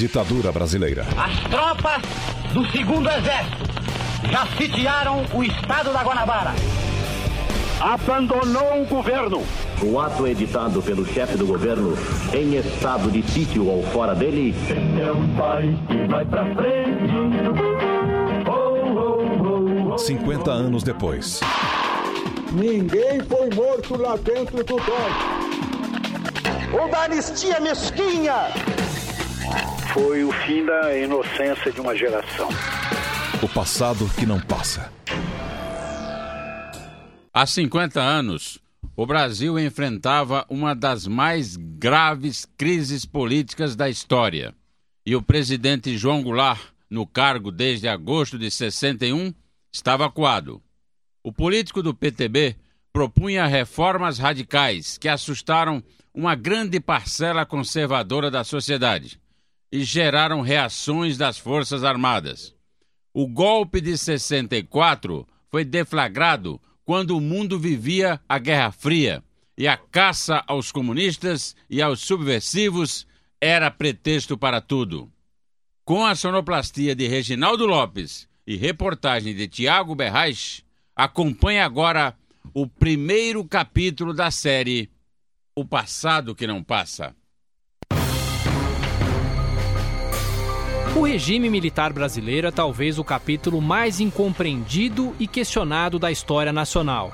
Ditadura brasileira. As tropas do segundo exército já sitiaram o estado da Guanabara. Abandonou o governo. O ato editado pelo chefe do governo em estado de sítio ou fora dele. É um país que vai pra frente. Oh, oh, oh, 50 anos depois. Ninguém foi morto lá dentro do. Ou da anistia mesquinha. Foi o fim da inocência de uma geração. O passado que não passa. Há 50 anos, o Brasil enfrentava uma das mais graves crises políticas da história. E o presidente João Goulart, no cargo desde agosto de 61, estava acuado. O político do PTB propunha reformas radicais que assustaram uma grande parcela conservadora da sociedade e geraram reações das Forças Armadas. O golpe de 64 foi deflagrado quando o mundo vivia a Guerra Fria e a caça aos comunistas e aos subversivos era pretexto para tudo. Com a sonoplastia de Reginaldo Lopes e reportagem de Tiago Berrais, acompanhe agora o primeiro capítulo da série O Passado que Não Passa. O regime militar brasileiro é talvez o capítulo mais incompreendido e questionado da história nacional.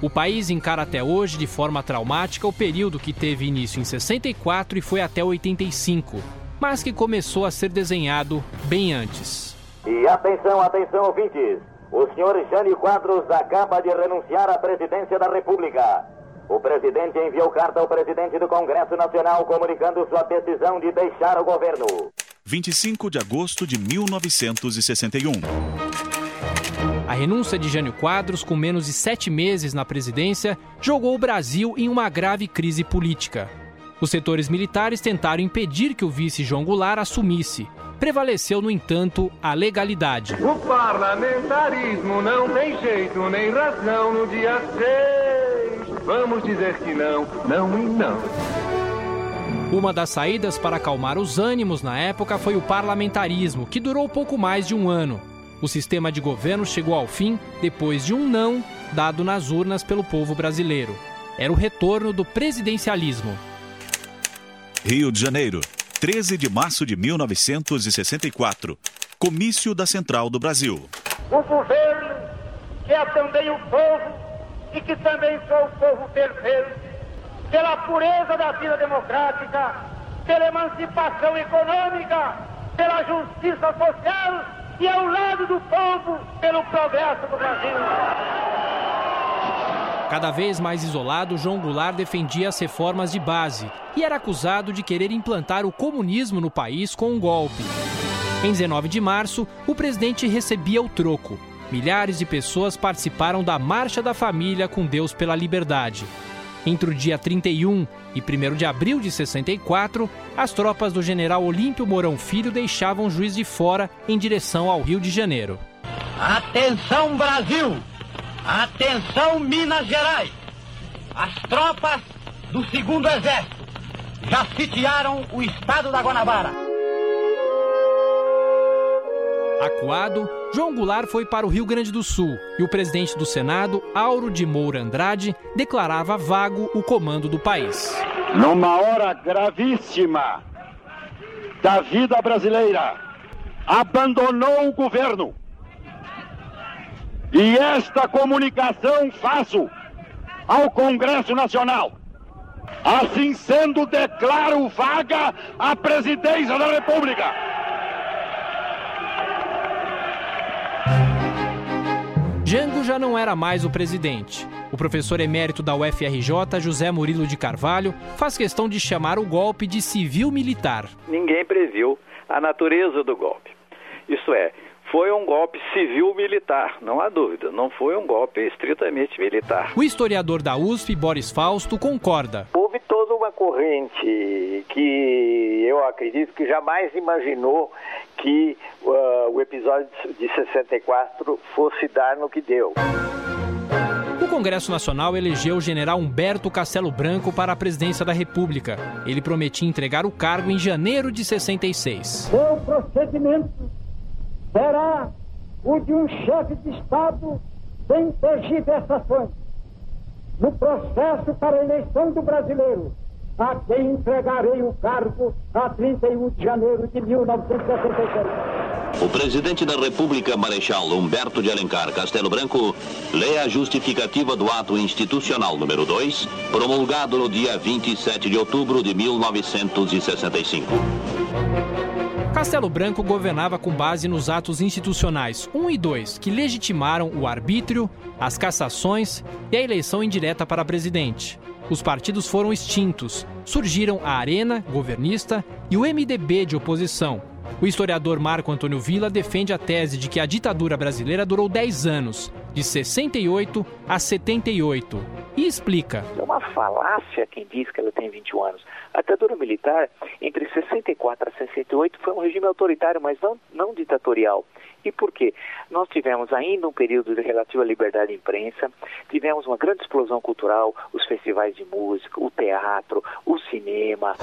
O país encara até hoje de forma traumática o período que teve início em 64 e foi até 85, mas que começou a ser desenhado bem antes. E atenção, atenção, ouvintes! O senhor Jânio Quadros acaba de renunciar à presidência da República. O presidente enviou carta ao presidente do Congresso Nacional comunicando sua decisão de deixar o governo. 25 de agosto de 1961. A renúncia de Jânio Quadros, com menos de sete meses na presidência, jogou o Brasil em uma grave crise política. Os setores militares tentaram impedir que o vice João Goulart assumisse. Prevaleceu, no entanto, a legalidade. O parlamentarismo não tem jeito nem razão no dia 6. Vamos dizer que não, não e não. Uma das saídas para acalmar os ânimos na época foi o parlamentarismo, que durou pouco mais de um ano. O sistema de governo chegou ao fim depois de um não dado nas urnas pelo povo brasileiro. Era o retorno do presidencialismo. Rio de Janeiro, 13 de março de 1964. Comício da Central do Brasil. O governo, que é também o povo e que também sou o povo perfeito, pela pureza da vida democrática, pela emancipação econômica, pela justiça social e ao lado do povo pelo progresso do Brasil. Cada vez mais isolado, João Goulart defendia as reformas de base e era acusado de querer implantar o comunismo no país com um golpe. Em 19 de março, o presidente recebia o troco. Milhares de pessoas participaram da Marcha da Família com Deus pela Liberdade. Entre o dia 31 e 1 de abril de 64, as tropas do general Olímpio Mourão Filho deixavam Juiz de Fora em direção ao Rio de Janeiro. Atenção, Brasil! Atenção, Minas Gerais! As tropas do segundo exército já sitiaram o estado da Guanabara. Acuado, João Goulart foi para o Rio Grande do Sul e o presidente do Senado, Auro de Moura Andrade, declarava vago o comando do país. Numa hora gravíssima da vida brasileira, abandonou o governo. E esta comunicação faço ao Congresso Nacional. Assim sendo, declaro vaga a presidência da República. Jango já não era mais o presidente. O professor emérito da UFRJ, José Murilo de Carvalho, faz questão de chamar o golpe de civil-militar. Ninguém previu a natureza do golpe. Isso é, foi um golpe civil-militar, não há dúvida, não foi um golpe estritamente militar. O historiador da USP, Boris Fausto, concorda. Houve toda uma corrente que eu acredito que jamais imaginou que uh, o episódio de 64 fosse dar no que deu. O Congresso Nacional elegeu o general Humberto Castelo Branco para a presidência da República. Ele prometia entregar o cargo em janeiro de 66. Seu procedimento será o de um chefe de Estado sem tergiversações. No processo para a eleição do brasileiro, a quem entregarei o cargo a 31 de janeiro de 1966. O presidente da República, Marechal Humberto de Alencar Castelo Branco, lê a justificativa do ato institucional número 2, promulgado no dia 27 de outubro de 1965. Castelo Branco governava com base nos atos institucionais 1 e 2, que legitimaram o arbítrio, as cassações e a eleição indireta para presidente. Os partidos foram extintos. Surgiram a Arena, governista, e o MDB de oposição. O historiador Marco Antônio Villa defende a tese de que a ditadura brasileira durou 10 anos, de 68 a 78, e explica. É uma falácia quem diz que ela tem 21 anos. A ditadura militar, entre 64 a 68, foi um regime autoritário, mas não, não ditatorial. E por quê? Nós tivemos ainda um período de relativa liberdade de imprensa, tivemos uma grande explosão cultural, os festivais de música, o teatro, o cinema.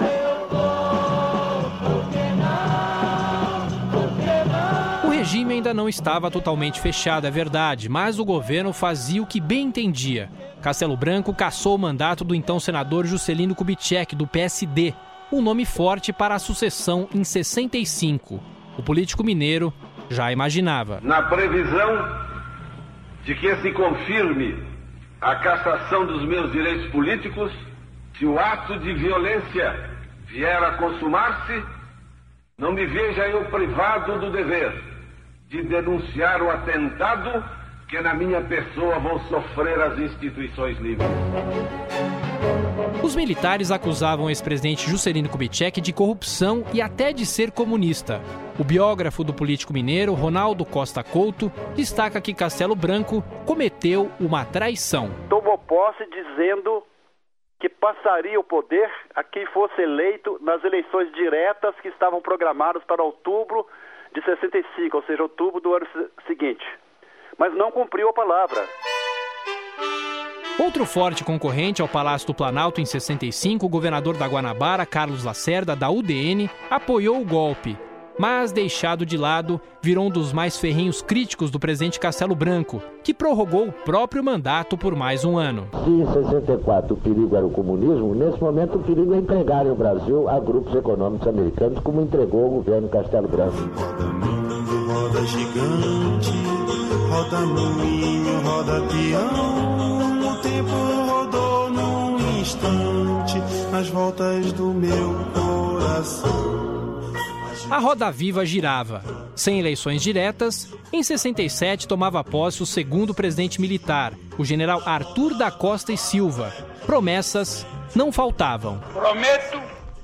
O regime ainda não estava totalmente fechado, é verdade, mas o governo fazia o que bem entendia. Castelo Branco cassou o mandato do então senador Juscelino Kubitschek, do PSD, um nome forte para a sucessão em 65. O político mineiro já imaginava. Na previsão de que se confirme a cassação dos meus direitos políticos, se o ato de violência vier a consumar-se, não me veja eu privado do dever de denunciar o atentado que na minha pessoa vão sofrer as instituições livres. Os militares acusavam o ex-presidente Juscelino Kubitschek de corrupção e até de ser comunista. O biógrafo do político mineiro, Ronaldo Costa Couto, destaca que Castelo Branco cometeu uma traição. Tomou posse dizendo que passaria o poder a quem fosse eleito nas eleições diretas que estavam programadas para outubro de 65, ou seja, outubro do ano seguinte. Mas não cumpriu a palavra. Outro forte concorrente ao Palácio do Planalto em 65, o governador da Guanabara, Carlos Lacerda, da UDN, apoiou o golpe, mas deixado de lado, virou um dos mais ferrenhos críticos do presidente Castelo Branco, que prorrogou o próprio mandato por mais um ano. Se em 64 o perigo era o comunismo, nesse momento o perigo é entregar o Brasil a grupos econômicos americanos, como entregou o governo Castelo Branco. Roda, roda gigante, roda moinho, roda peão, tempo rodou num instante, nas voltas do meu coração. A roda viva girava. Sem eleições diretas, em 67 tomava posse o segundo presidente militar, o general Arthur da Costa e Silva. Promessas não faltavam. Prometo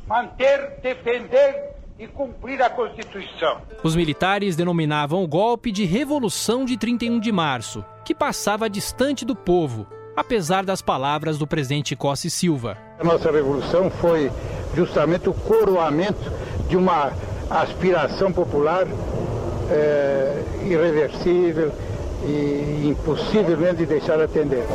manter, defender e cumprir a Constituição. Os militares denominavam o golpe de Revolução de 31 de Março, que passava distante do povo, apesar das palavras do presidente Costa e Silva. A nossa revolução foi justamente o coroamento de uma aspiração popular é, irreversível e impossivelmente de deixar atender.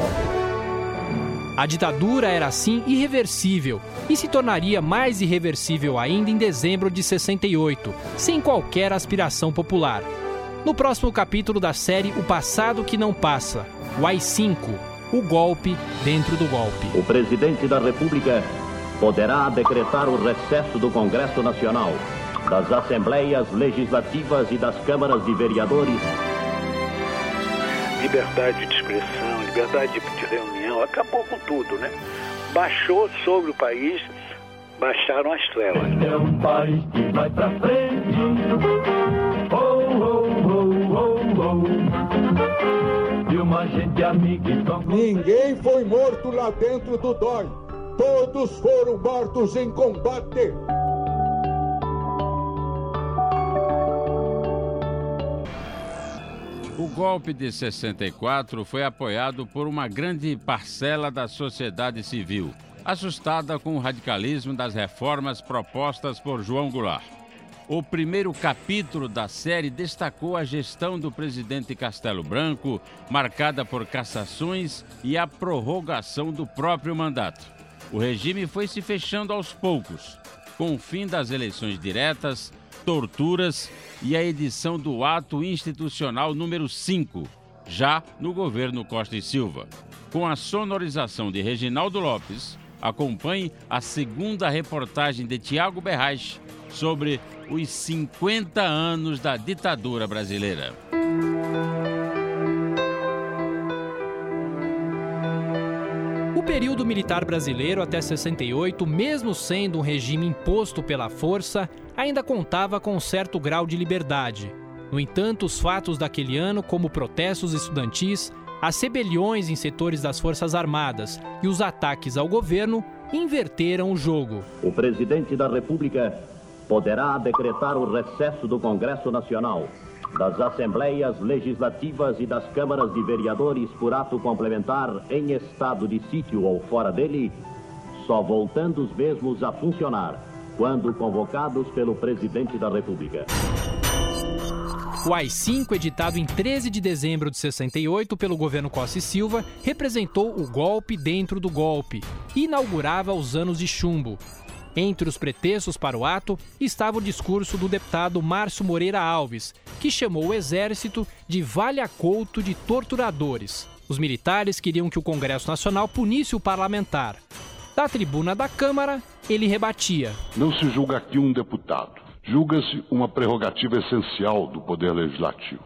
A ditadura era assim irreversível e se tornaria mais irreversível ainda em dezembro de 68, sem qualquer aspiração popular. No próximo capítulo da série O Passado que Não Passa, o AI-5, o golpe dentro do golpe. O presidente da República poderá decretar o recesso do Congresso Nacional das Assembleias Legislativas e das Câmaras de Vereadores. Liberdade de expressão, liberdade de reunião, acabou com tudo, né? Baixou sobre o país, baixaram as trevas. É um país que vai pra frente. Uma gente amiga e Ninguém foi morto lá dentro do DOI. Todos foram mortos em combate. O golpe de 64 foi apoiado por uma grande parcela da sociedade civil, assustada com o radicalismo das reformas propostas por João Goulart. O primeiro capítulo da série destacou a gestão do presidente Castelo Branco, marcada por cassações e a prorrogação do próprio mandato. O regime foi se fechando aos poucos, com o fim das eleições diretas, torturas e a edição do ato institucional número 5, já no governo Costa e Silva. Com a sonorização de Reginaldo Lopes, acompanhe a segunda reportagem de Tiago Berraich sobre os 50 anos da ditadura brasileira. O período militar brasileiro até 68, mesmo sendo um regime imposto pela força, ainda contava com um certo grau de liberdade. No entanto, os fatos daquele ano, como protestos estudantis, as rebeliões em setores das Forças Armadas e os ataques ao governo, inverteram o jogo. O presidente da República poderá decretar o recesso do Congresso Nacional, das Assembleias Legislativas e das Câmaras de Vereadores por ato complementar em estado de sítio ou fora dele, só voltando os mesmos a funcionar quando convocados pelo presidente da República. O AI-5, editado em 13 de dezembro de 68 pelo governo Costa e Silva, representou o golpe dentro do golpe inaugurava os anos de chumbo. Entre os pretextos para o ato estava o discurso do deputado Márcio Moreira Alves, que chamou o exército de valha-couto de torturadores. Os militares queriam que o Congresso Nacional punisse o parlamentar. Da tribuna da Câmara, ele rebatia: Não se julga aqui um deputado julga-se uma prerrogativa essencial do Poder Legislativo.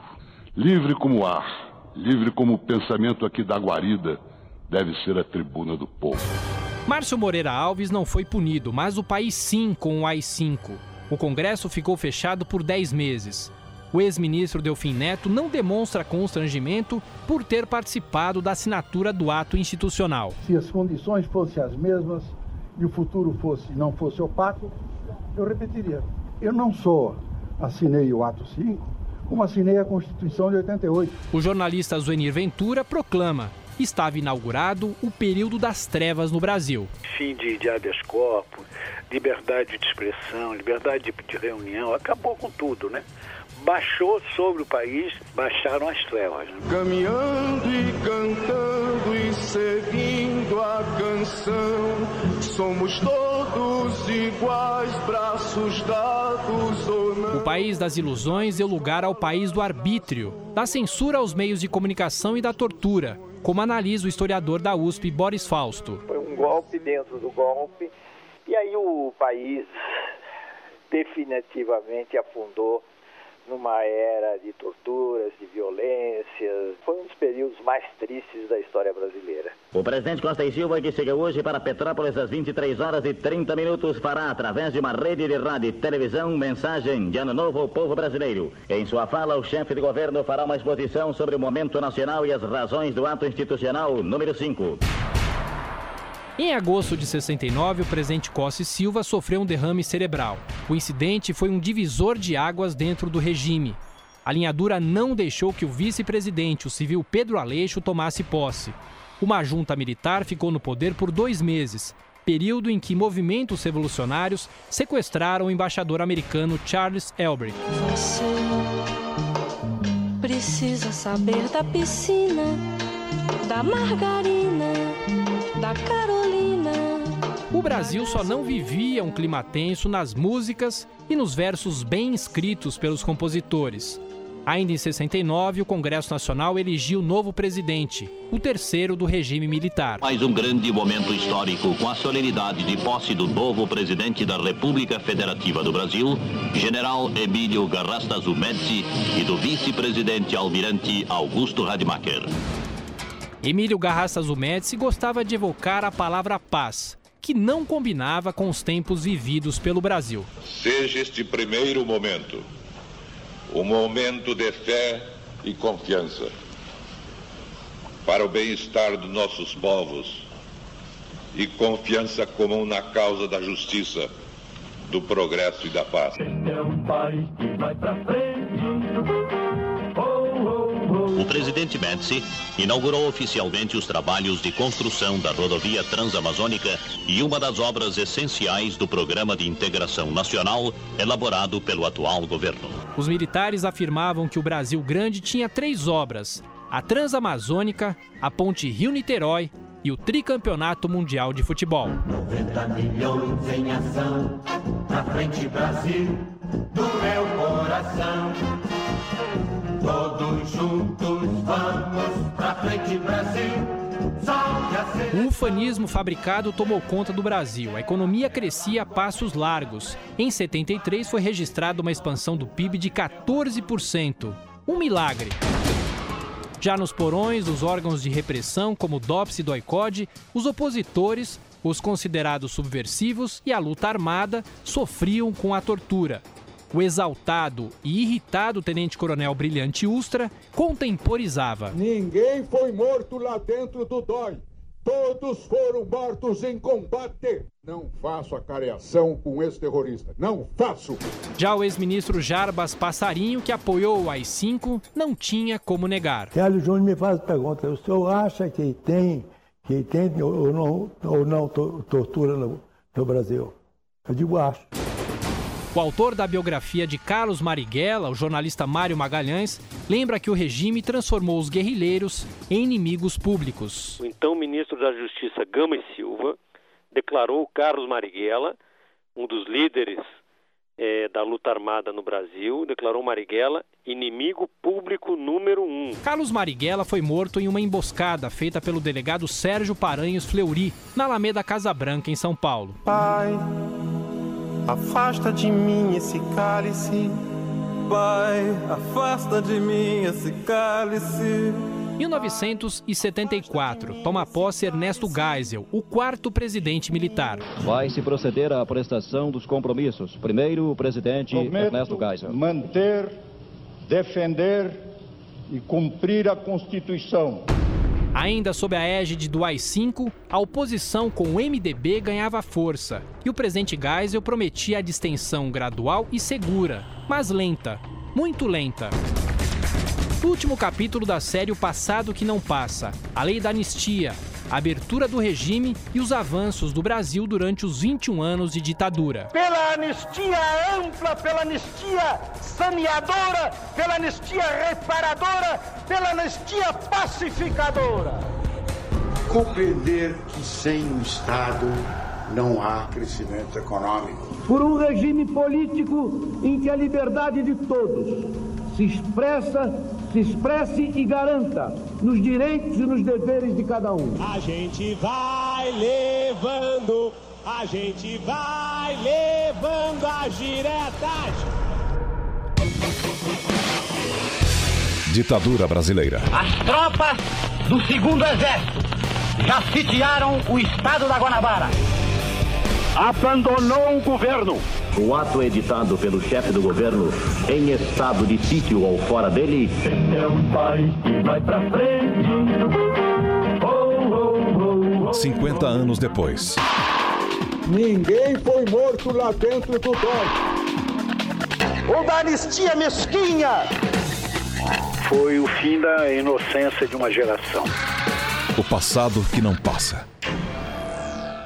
Livre como o ar, livre como o pensamento aqui da guarida, deve ser a tribuna do povo. Márcio Moreira Alves não foi punido, mas o país sim com o AI-5. O Congresso ficou fechado por 10 meses. O ex-ministro Delfim Neto não demonstra constrangimento por ter participado da assinatura do ato institucional. Se as condições fossem as mesmas e o futuro fosse não fosse opaco, eu repetiria. Eu não só assinei o ato 5, como assinei a Constituição de 88. O jornalista Zuenir Ventura proclama estava inaugurado o período das trevas no Brasil. Fim de, de habeas corpus, liberdade de expressão, liberdade de, de reunião, acabou com tudo, né? baixou sobre o país, baixaram as trevas. Né? Caminhando e cantando e seguindo a canção, somos todos iguais, braços dados ou não. O país das ilusões deu lugar ao país do arbítrio, da censura aos meios de comunicação e da tortura, como analisa o historiador da USP, Boris Fausto. Foi um golpe dentro do golpe, e aí o país definitivamente afundou numa era de torturas, de violências. Foi um dos períodos mais tristes da história brasileira. O presidente Costa e Silva, que chega hoje para Petrópolis às 23 horas e 30 minutos, fará, através de uma rede de rádio e televisão, mensagem de ano novo ao povo brasileiro. Em sua fala, o chefe de governo fará uma exposição sobre o momento nacional e as razões do ato institucional número 5. Em agosto de 69, o presidente Costa Silva sofreu um derrame cerebral. O incidente foi um divisor de águas dentro do regime. A linhadura não deixou que o vice-presidente, o civil Pedro Aleixo, tomasse posse. Uma junta militar ficou no poder por dois meses, período em que movimentos revolucionários sequestraram o embaixador americano Charles Elbrick. Você precisa saber da piscina, da margarina, da Carolina. O Brasil só não vivia um clima tenso nas músicas e nos versos bem escritos pelos compositores. Ainda em 69, o Congresso Nacional elegiu o novo presidente, o terceiro do regime militar. Mais um grande momento histórico com a solenidade de posse do novo presidente da República Federativa do Brasil, General Emílio Garrastazu Médici, e do vice-presidente almirante Augusto Rademacher. Emílio Garrastazu Médici gostava de evocar a palavra paz, que não combinava com os tempos vividos pelo Brasil. Seja este primeiro momento um momento de fé e confiança para o bem-estar dos nossos povos e confiança comum na causa da justiça, do progresso e da paz. Este é um país que vai pra frente. O presidente Médici inaugurou oficialmente os trabalhos de construção da rodovia transamazônica e uma das obras essenciais do Programa de Integração Nacional elaborado pelo atual governo. Os militares afirmavam que o Brasil Grande tinha três obras: a Transamazônica, a Ponte Rio-Niterói e o Tricampeonato Mundial de Futebol. 90 milhões em ação, na frente Brasil, do meu coração. Todos juntos vamos pra frente Brasil. O ufanismo fabricado tomou conta do Brasil. A economia crescia a passos largos. Em 73 foi registrada uma expansão do PIB de 14%. Um milagre. Já nos porões, os órgãos de repressão, como o DOPS e DOICOD, os opositores, os considerados subversivos e a luta armada sofriam com a tortura. O exaltado e irritado tenente-coronel Brilhante Ustra contemporizava. Ninguém foi morto lá dentro do DOI. Todos foram mortos em combate. Não faço acareação com esse terrorista. Não faço. Já o ex-ministro Jarbas Passarinho, que apoiou o AI-5, não tinha como negar. Carlos Júnior me faz a pergunta: o senhor acha que tem, que tem ou não, ou não to- tortura no, no Brasil? Eu digo, acho. O autor da biografia de Carlos Marighella, o jornalista Mário Magalhães, lembra que o regime transformou os guerrilheiros em inimigos públicos. O então ministro da Justiça Gama e Silva declarou Carlos Marighella, um dos líderes eh, da luta armada no Brasil, declarou Marighella inimigo público número um. Carlos Marighella foi morto em uma emboscada feita pelo delegado Sérgio Paranhos Fleury, na Alameda Casa Branca, em São Paulo. Pai, afasta de mim esse cálice. Pai, afasta de mim esse cálice. 1974, toma posse Ernesto Geisel, o quarto presidente militar. Vai se proceder à prestação dos compromissos. Primeiro, o presidente Ernesto Geisel. manter, defender e cumprir a Constituição. Ainda sob a égide do AI-5, a oposição com o MDB ganhava força e o presidente Geisel prometia a distensão gradual e segura, mas lenta, muito lenta. Último capítulo da série O Passado que Não Passa, a lei da anistia, a abertura do regime e os avanços do Brasil durante os 21 anos de ditadura. pela anistia ampla, pela anistia saneadora, pela anistia reparadora, pela anistia pacificadora. Compreender que sem o Estado não há crescimento econômico. Por um regime político em que a liberdade de todos se expressa, se expresse e garanta nos direitos e nos deveres de cada um. A gente vai levando, a gente vai levando as diretas. Ditadura brasileira. As tropas do segundo exército já sitiaram o estado da Guanabara. Abandonou o governo. O ato editado pelo chefe do governo em estado de sítio ou fora dele É um país que vai pra frente. Oh, oh, oh, oh. 50 anos depois. Ninguém foi morto lá dentro do DOI. Ou da anistia mesquinha. Foi o fim da inocência de uma geração. O passado que não passa.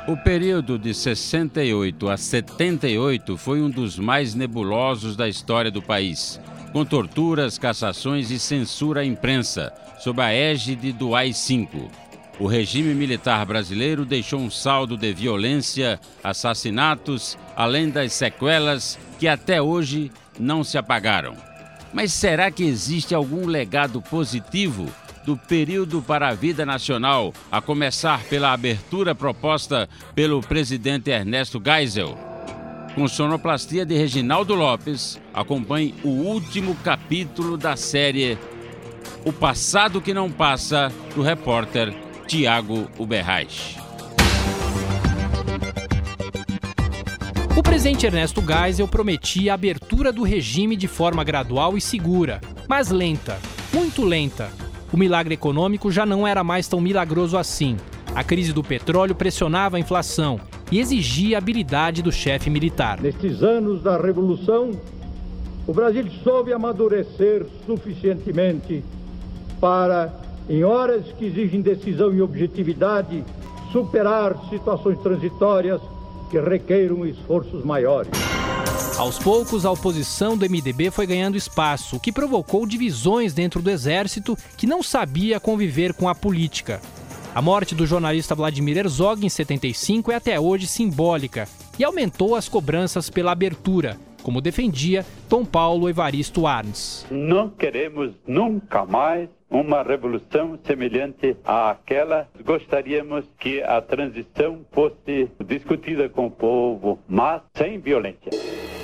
O período de 68 a 78 foi um dos mais nebulosos da história do país, com torturas, cassações e censura à imprensa, sob a égide do AI-5. O regime militar brasileiro deixou um saldo de violência, assassinatos, além das sequelas que até hoje não se apagaram. Mas será que existe algum legado positivo do período para a vida nacional, a começar pela abertura proposta pelo presidente Ernesto Geisel? Com sonoplastia de Reginaldo Lopes, acompanhe o último capítulo da série O Passado que Não Passa, do repórter Tiago Uberreich. O presidente Ernesto Geisel prometia a abertura do regime de forma gradual e segura, mas lenta, muito lenta. O milagre econômico já não era mais tão milagroso assim. A crise do petróleo pressionava a inflação e exigia a habilidade do chefe militar. Nestes anos da Revolução, o Brasil soube amadurecer suficientemente para, em horas que exigem decisão e objetividade, superar situações transitórias que requeiram esforços maiores. Aos poucos, a oposição do MDB foi ganhando espaço, o que provocou divisões dentro do exército que não sabia conviver com a política. A morte do jornalista Vladimir Herzog em 75 é até hoje simbólica e aumentou as cobranças pela abertura, como defendia Tom Paulo Evaristo Arns. Não queremos nunca mais uma revolução semelhante àquela. Gostaríamos que a transição fosse discutida com o povo, mas sem violência.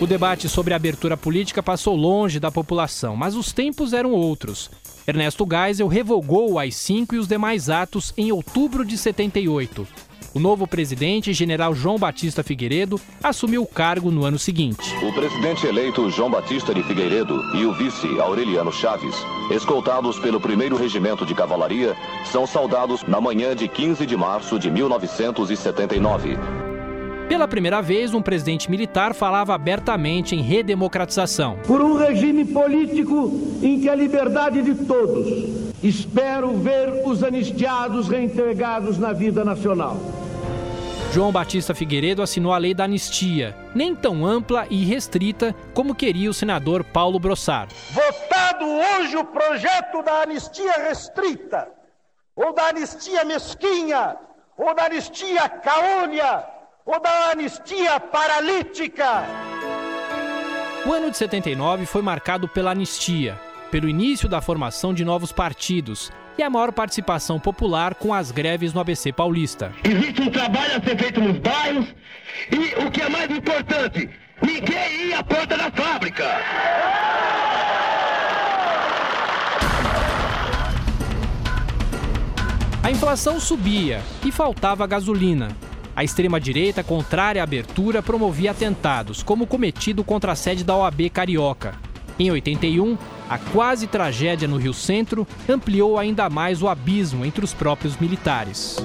O debate sobre a abertura política passou longe da população, mas os tempos eram outros. Ernesto Geisel revogou o AI-5 e os demais atos em outubro de 78. O novo presidente, general João Batista Figueiredo, assumiu o cargo no ano seguinte. O presidente eleito João Batista de Figueiredo e o vice Aureliano Chaves, escoltados pelo 1 Regimento de Cavalaria, são saudados na manhã de 15 de março de 1979. Pela primeira vez, um presidente militar falava abertamente em redemocratização. Por um regime político em que a liberdade de todos. Espero ver os anistiados reintegrados na vida nacional. João Batista Figueiredo assinou a lei da anistia, nem tão ampla e restrita como queria o senador Paulo Brossar. Votado hoje o projeto da anistia restrita, ou da anistia mesquinha, ou da anistia caônia, ou da anistia paralítica. O ano de 79 foi marcado pela anistia, pelo início da formação de novos partidos e a maior participação popular com as greves no ABC Paulista. Existe um trabalho a ser feito nos bairros e o que é mais importante, ninguém ia à porta da fábrica. A inflação subia e faltava gasolina. A extrema-direita, contrária à abertura, promovia atentados, como o cometido contra a sede da OAB Carioca. Em 81, a quase tragédia no Rio Centro ampliou ainda mais o abismo entre os próprios militares.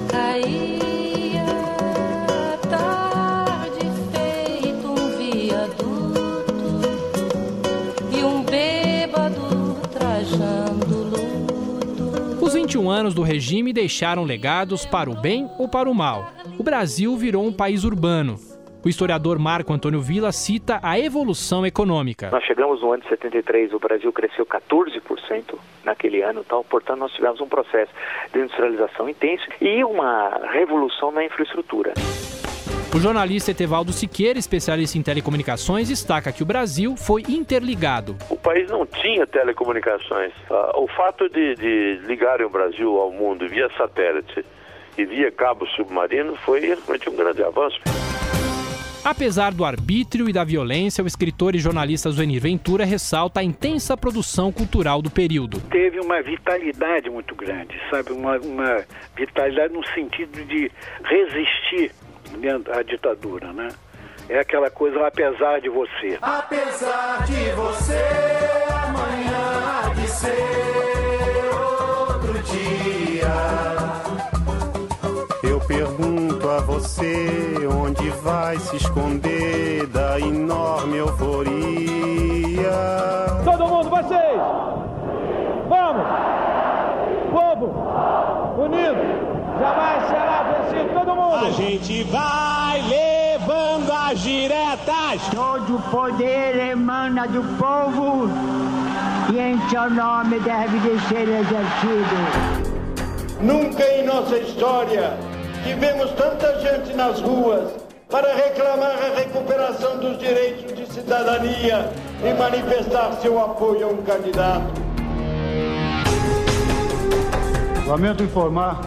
Os 21 anos do regime deixaram legados para o bem ou para o mal. O Brasil virou um país urbano. O historiador Marco Antônio Villa cita a evolução econômica. Nós chegamos no ano de 73, o Brasil cresceu 14% naquele ano, tal, portanto nós tivemos um processo de industrialização intenso e uma revolução na infraestrutura. O jornalista Etevaldo Siqueira, especialista em telecomunicações, destaca que o Brasil foi interligado. O país não tinha telecomunicações. Ah, O fato de, de ligarem o Brasil ao mundo via satélite e via cabo submarino foi realmente um grande avanço. Apesar do arbítrio e da violência, o escritor e jornalista Zuenir Ventura ressalta a intensa produção cultural do período. Teve uma vitalidade muito grande, sabe? Uma, uma vitalidade no sentido de resistir à ditadura, né? É aquela coisa, apesar de você. Apesar de você, amanhã há de ser outro dia. Você onde vai se esconder da enorme euforia. Todo mundo, vocês! Vamos! Povo! Unido! Jamais será vencido todo mundo! A gente vai levando as diretas. Todo poder emana do povo e em seu nome deve de ser exercido. Nunca em nossa história tivemos tanta gente nas ruas para reclamar a recuperação dos direitos de cidadania e manifestar seu apoio a um candidato. Lamento informar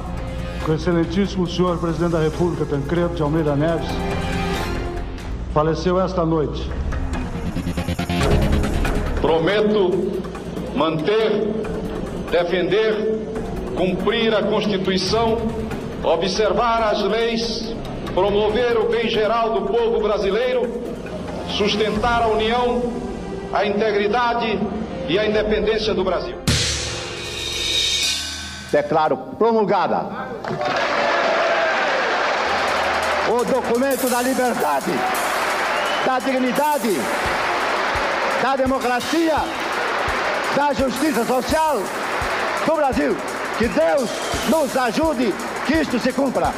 que o excelentíssimo senhor presidente da República, Tancredo de Almeida Neves, faleceu esta noite. Prometo manter, defender, cumprir a Constituição, observar as leis, promover o bem geral do povo brasileiro, sustentar a união, a integridade e a independência do Brasil. Declaro promulgada o documento da liberdade, da dignidade, da democracia, da justiça social, do Brasil. Que Deus nos ajude que isto se cumpra.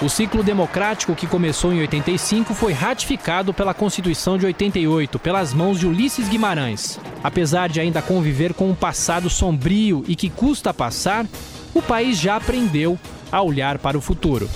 O ciclo democrático que começou em 85 foi ratificado pela Constituição de 88, pelas mãos de Ulisses Guimarães. Apesar de ainda conviver com um passado sombrio e que custa passar, o país já aprendeu a olhar para o futuro.